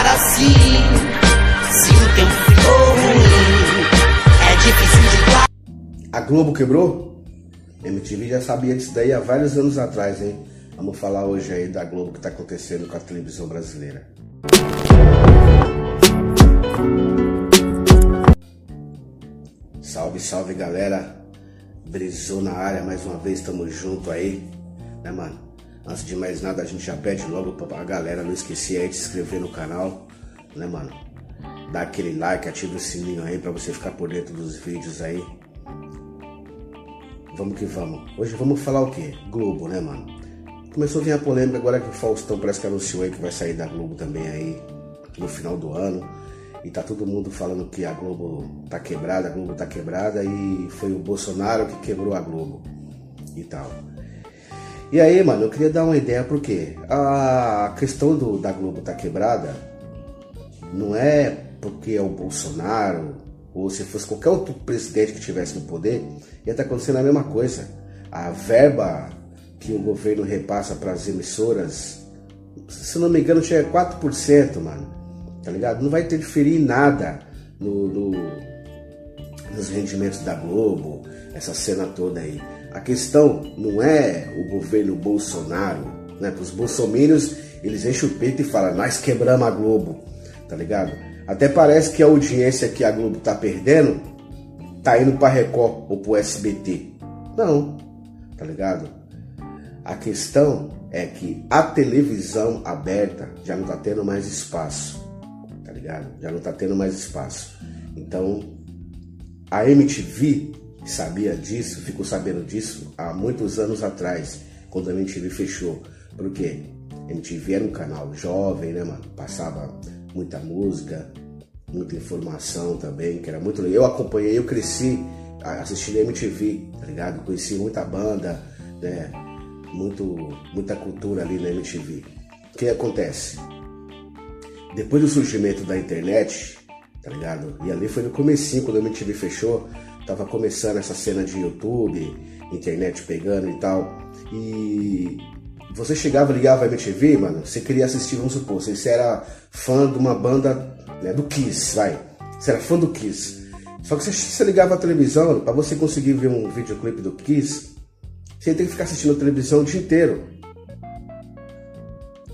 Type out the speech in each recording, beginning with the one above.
ficar assim. Se o tempo ficou ruim, é difícil de A Globo quebrou? MTV já sabia disso daí há vários anos atrás, hein? Vamos falar hoje aí da Globo que está acontecendo com a televisão brasileira. Salve, salve galera! Brisou na área mais uma vez, tamo junto aí, né mano? Antes de mais nada, a gente já pede logo pra galera não esquecer aí de se inscrever no canal, né mano? Dá aquele like, ativa o sininho aí pra você ficar por dentro dos vídeos aí. Vamos que vamos. Hoje vamos falar o quê? Globo, né mano? Começou a vir a polêmica agora que o Faustão parece que anunciou aí que vai sair da Globo também aí no final do ano. E tá todo mundo falando que a Globo tá quebrada, a Globo tá quebrada e foi o Bolsonaro que quebrou a Globo e tal. E aí, mano, eu queria dar uma ideia porque a questão do, da Globo tá quebrada não é porque é o Bolsonaro ou se fosse qualquer outro presidente que tivesse no poder, ia estar tá acontecendo a mesma coisa. A verba que o governo repassa para as emissoras, se não me engano, chega a 4%, mano tá ligado? Não vai interferir em nada no, no, nos rendimentos da Globo, essa cena toda aí. A questão não é o governo Bolsonaro, né? Os bolsominions, eles enchem o peito e falam, nós quebramos a Globo, tá ligado? Até parece que a audiência que a Globo tá perdendo tá indo pra Record ou pro SBT. Não, tá ligado? A questão é que a televisão aberta já não tá tendo mais espaço tá ligado? Já não tá tendo mais espaço. Então, a MTV sabia disso, ficou sabendo disso há muitos anos atrás, quando a MTV fechou. Por quê? A MTV era um canal jovem, né, mano? Passava muita música, muita informação também, que era muito legal. Eu acompanhei, eu cresci assistindo a MTV, tá ligado? Conheci muita banda, né? Muito, muita cultura ali na MTV. O que acontece? depois do surgimento da internet, tá ligado? E ali foi no comecinho, quando a MTV fechou, tava começando essa cena de YouTube, internet pegando e tal. E você chegava, ligava a MTV, mano, você queria assistir, vamos supor, você era fã de uma banda né, do Kiss, vai. Você era fã do Kiss. Só que você, você ligava a televisão, para você conseguir ver um videoclipe do Kiss, você tem que ficar assistindo a televisão o dia inteiro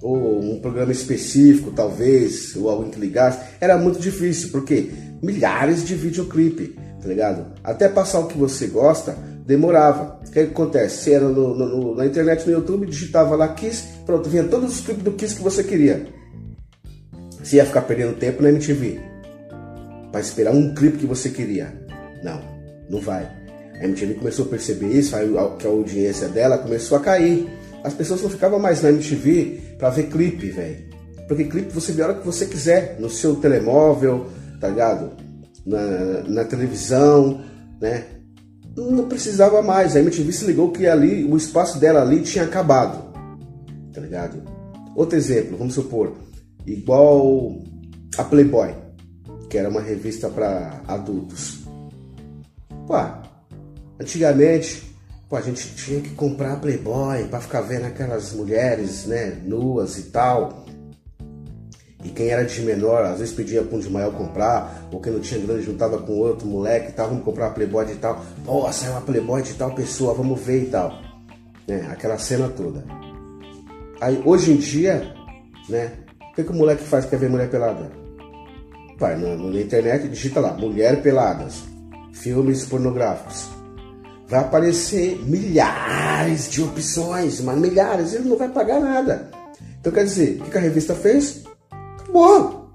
ou um programa específico, talvez, ou alguém que ligasse, era muito difícil, porque milhares de videoclipe, tá ligado? Até passar o que você gosta, demorava. O que, acontece? Você era no, no, na internet, no YouTube, digitava lá Kiss, pronto, vinha todos os clipes do Kiss que você queria. Você ia ficar perdendo tempo na MTV para esperar um clipe que você queria. Não, não vai. A MTV começou a perceber isso, que a audiência dela começou a cair. As pessoas não ficavam mais na MTV para ver clipe, velho. Porque clipe você vê a hora que você quiser, no seu telemóvel, tá ligado? Na, na televisão, né? Não precisava mais. A MTV se ligou que ali, o espaço dela ali tinha acabado, tá ligado? Outro exemplo, vamos supor, igual a Playboy, que era uma revista para adultos. Pô, antigamente Pô, a gente tinha que comprar Playboy para ficar vendo aquelas mulheres, né, nuas e tal. Quem era de menor, às vezes pedia para um de maior comprar, ou quem não tinha grana juntava com outro moleque e tal, vamos comprar uma Playboy de tal. Pô, saiu uma Playboy de tal pessoa, vamos ver e tal. Né, aquela cena toda. Aí, hoje em dia, né, o que, que o moleque faz que quer ver mulher pelada? Vai na, na internet, digita lá, mulher peladas, filmes pornográficos vai aparecer milhares de opções, mas milhares, ele não vai pagar nada. Então quer dizer, o que a revista fez? Acabou.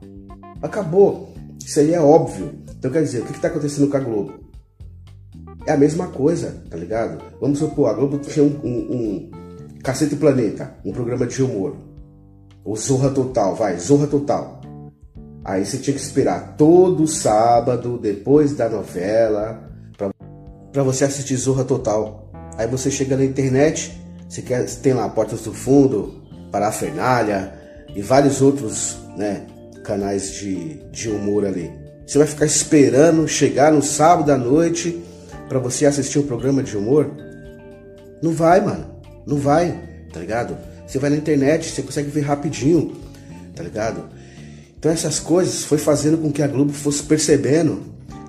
Acabou. Isso aí é óbvio. Então quer dizer, o que está acontecendo com a Globo? É a mesma coisa, tá ligado? Vamos supor, a Globo tinha um, um, um Cacete Planeta, um programa de humor. O Zorra Total, vai, Zorra Total. Aí você tinha que esperar todo sábado, depois da novela, para você assistir Zorra Total. Aí você chega na internet, você quer, tem lá Portas do Fundo, Parafernália e vários outros né, canais de, de humor ali. Você vai ficar esperando chegar no sábado à noite para você assistir um programa de humor? Não vai, mano. Não vai, tá ligado? Você vai na internet, você consegue ver rapidinho, tá ligado? Então essas coisas foi fazendo com que a Globo fosse percebendo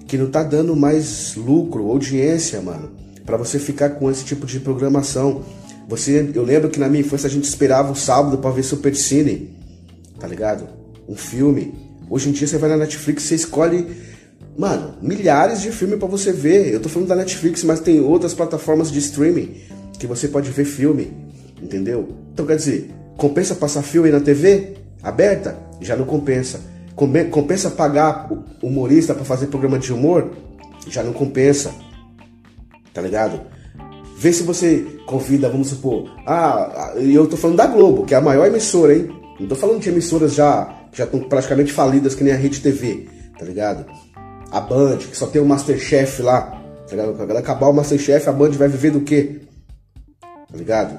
que não tá dando mais lucro, audiência, mano, para você ficar com esse tipo de programação. Você, eu lembro que na minha infância a gente esperava o sábado para ver Super Cine, tá ligado? Um filme. Hoje em dia você vai na Netflix, você escolhe, mano, milhares de filmes para você ver. Eu tô falando da Netflix, mas tem outras plataformas de streaming que você pode ver filme, entendeu? Então quer dizer, compensa passar filme na TV aberta? Já não compensa. Compensa pagar humorista para fazer programa de humor? Já não compensa. Tá ligado? Vê se você convida, vamos supor. Ah, eu tô falando da Globo, que é a maior emissora, hein? Não tô falando de emissoras já que já estão praticamente falidas, que nem a Rede TV, tá ligado? A Band, que só tem o Masterchef lá, tá ligado? Quando acabar o Masterchef, a Band vai viver do quê? Tá ligado?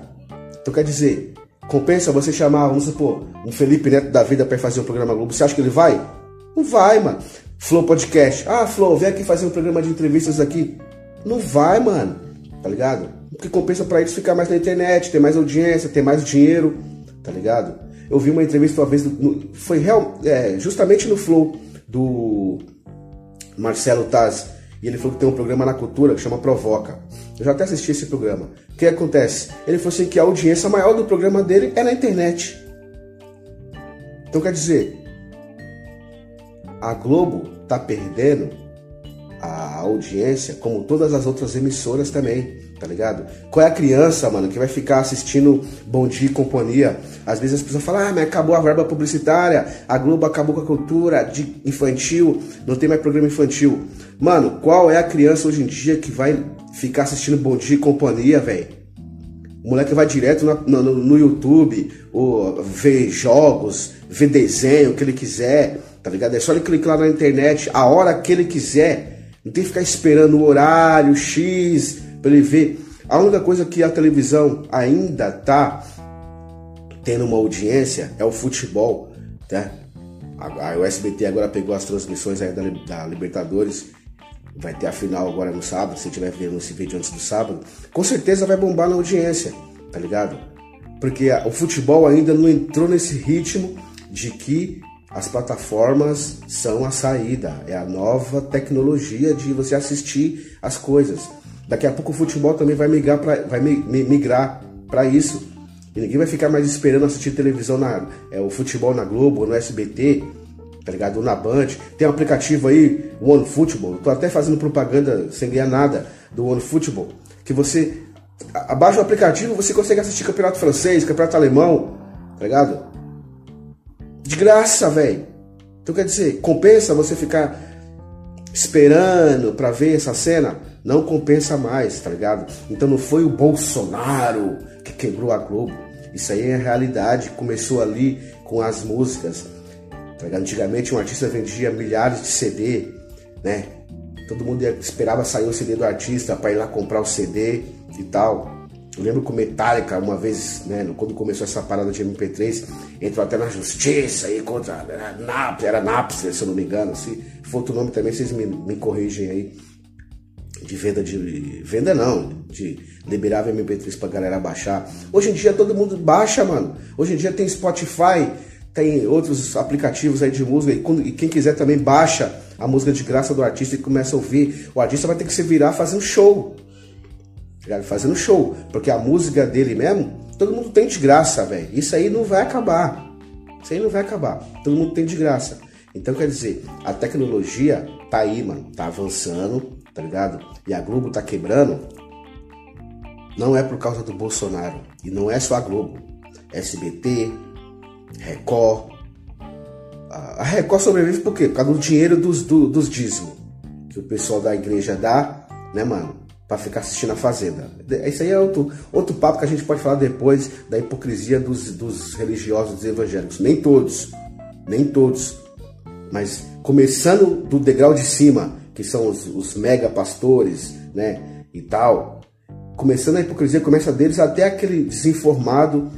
Então quer dizer, compensa você chamar, vamos supor, um Felipe Neto da vida para fazer um programa Globo. Você acha que ele vai? Não vai, mano. Flow Podcast. Ah, Flow, vem aqui fazer um programa de entrevistas aqui. Não vai, mano. Tá ligado? O que compensa para eles ficar mais na internet, ter mais audiência, ter mais dinheiro, tá ligado? Eu vi uma entrevista uma vez, no, foi real, é, justamente no Flow do Marcelo Taz. E ele falou que tem um programa na cultura que chama Provoca. Eu já até assisti esse programa. O que acontece? Ele falou assim que a audiência maior do programa dele é na internet. Então quer dizer, a Globo tá perdendo audiência, como todas as outras emissoras também, tá ligado? Qual é a criança, mano, que vai ficar assistindo Bom Dia e Companhia? Às vezes as pessoas falam, ah, mas acabou a verba publicitária, a Globo acabou com a cultura de infantil, não tem mais programa infantil. Mano, qual é a criança hoje em dia que vai ficar assistindo Bom Dia e Companhia, velho? O moleque vai direto na, no, no, YouTube, ou ver jogos, ver desenho, o que ele quiser, tá ligado? É só ele clicar lá na internet a hora que ele quiser não tem que ficar esperando o horário X para ele ver. A única coisa que a televisão ainda tá tendo uma audiência é o futebol, tá? A, a, o SBT agora pegou as transmissões aí da, da Libertadores. Vai ter a final agora no sábado, se tiver vendo esse vídeo antes do sábado. Com certeza vai bombar na audiência, tá ligado? Porque a, o futebol ainda não entrou nesse ritmo de que as plataformas são a saída, é a nova tecnologia de você assistir as coisas. Daqui a pouco o futebol também vai migrar para vai migrar para isso. E ninguém vai ficar mais esperando assistir televisão na é o futebol na Globo, no SBT, tá ligado? Ou na Band. Tem um aplicativo aí, One Football. Tô até fazendo propaganda sem ganhar nada do One Football, que você abaixa o aplicativo, você consegue assistir campeonato francês, campeonato alemão, tá ligado? De graça, velho. Então quer dizer, compensa você ficar esperando para ver essa cena? Não compensa mais, tá ligado? Então não foi o Bolsonaro que quebrou a Globo. Isso aí é realidade. Começou ali com as músicas. Tá? Antigamente um artista vendia milhares de CD, né? Todo mundo esperava sair o CD do artista para ir lá comprar o CD e tal. Eu lembro que o Metallica, uma vez, né, quando começou essa parada de MP3, entrou até na justiça aí contra era Napster, era Napster, se eu não me engano. Se for outro nome também, vocês me, me corrigem aí. De venda de. Venda não, de liberar MP3 pra galera baixar. Hoje em dia todo mundo baixa, mano. Hoje em dia tem Spotify, tem outros aplicativos aí de música, e, quando, e quem quiser também baixa a música de graça do artista e começa a ouvir. O artista vai ter que se virar fazer um show fazendo show, porque a música dele mesmo, todo mundo tem de graça, velho. Isso aí não vai acabar. Isso aí não vai acabar. Todo mundo tem de graça. Então quer dizer, a tecnologia tá aí, mano, tá avançando, tá ligado? E a Globo tá quebrando. Não é por causa do Bolsonaro. E não é só a Globo. SBT, Record. A Record sobrevive por quê? Por causa do dinheiro dos, do, dos dízimos. Que o pessoal da igreja dá, né, mano? Para ficar assistindo a Fazenda. Isso aí é outro, outro papo que a gente pode falar depois da hipocrisia dos, dos religiosos dos evangélicos. Nem todos, nem todos. Mas começando do degrau de cima, que são os, os mega pastores, né, e tal. Começando a hipocrisia, começa deles até aquele desinformado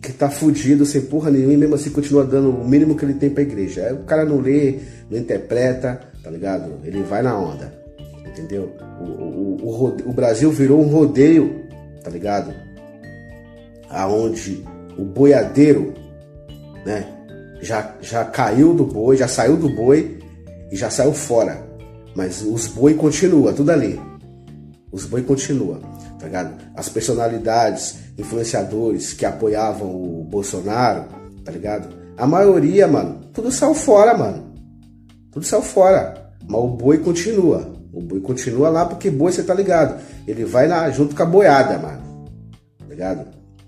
que tá fudido, sem porra nenhuma, e mesmo assim continua dando o mínimo que ele tem pra igreja. Aí o cara não lê, não interpreta, tá ligado? Ele vai na onda entendeu? O, o, o, o, Brasil virou um rodeio, tá ligado? Aonde o boiadeiro, né? já, já caiu do boi, já saiu do boi e já saiu fora. Mas os boi continua, tudo ali. Os boi continua, tá ligado? As personalidades, influenciadores que apoiavam o Bolsonaro, tá ligado? A maioria, mano, tudo saiu fora, mano. Tudo saiu fora. Mas o boi continua. O boi continua lá porque boi, você tá ligado? Ele vai lá junto com a boiada, mano. Tá ligado?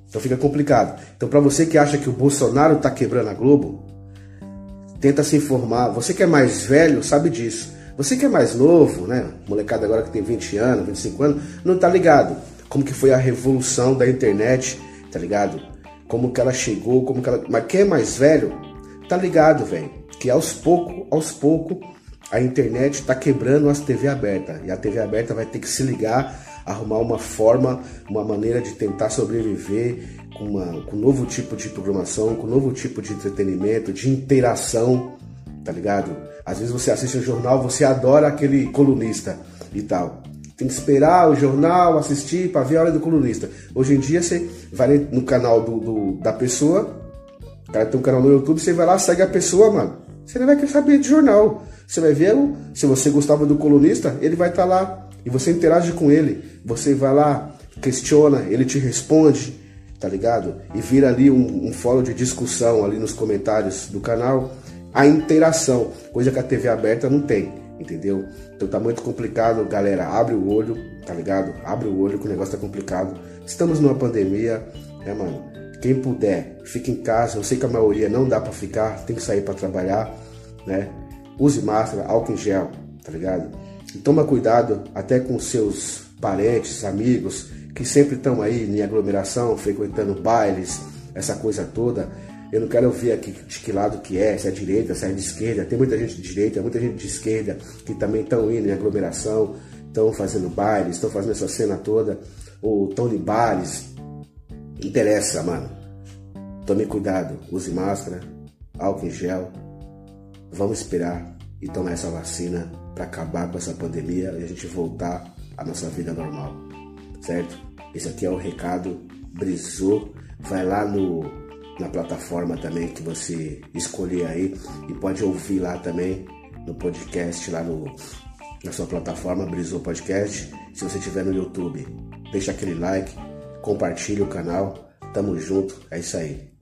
Então fica complicado. Então, para você que acha que o Bolsonaro tá quebrando a Globo, tenta se informar. Você que é mais velho sabe disso. Você que é mais novo, né? Molecada agora que tem 20 anos, 25 anos, não tá ligado como que foi a revolução da internet, tá ligado? Como que ela chegou, como que ela. Mas quem é mais velho, tá ligado, velho. Que aos poucos, aos poucos, a internet tá quebrando as TV abertas. E a TV aberta vai ter que se ligar, arrumar uma forma, uma maneira de tentar sobreviver com, uma, com um novo tipo de programação, com um novo tipo de entretenimento, de interação, tá ligado? Às vezes você assiste o jornal, você adora aquele colunista e tal. Tem que esperar o jornal, assistir para ver a hora do colunista. Hoje em dia você vai no canal do, do, da pessoa, o cara tem um canal no YouTube, você vai lá, segue a pessoa, mano. Você não vai querer saber de jornal. Você vai ver, se você gostava do colunista, ele vai estar tá lá e você interage com ele. Você vai lá, questiona, ele te responde, tá ligado? E vira ali um, um fórum de discussão ali nos comentários do canal a interação, coisa que a TV aberta não tem, entendeu? Então tá muito complicado, galera. Abre o olho, tá ligado? Abre o olho que o negócio tá complicado. Estamos numa pandemia, né, mano? Quem puder, fique em casa. Eu sei que a maioria não dá para ficar, tem que sair para trabalhar, né? Use máscara, álcool em gel, tá ligado? E toma cuidado até com seus parentes, amigos que sempre estão aí em aglomeração, frequentando bailes, essa coisa toda. Eu não quero ver aqui de que lado que é, se é direita, se é de esquerda. Tem muita gente de direita, muita gente de esquerda que também estão indo em aglomeração, estão fazendo bailes, estão fazendo essa cena toda, ou estão em bares. Interessa, mano. Tome cuidado, use máscara, álcool em gel. Vamos esperar e tomar essa vacina para acabar com essa pandemia e a gente voltar à nossa vida normal, certo? Esse aqui é o recado. Brisou. Vai lá no na plataforma também que você escolher aí e pode ouvir lá também no podcast lá no na sua plataforma Brisou Podcast. Se você estiver no YouTube, deixa aquele like, compartilha o canal. Tamo junto, é isso aí.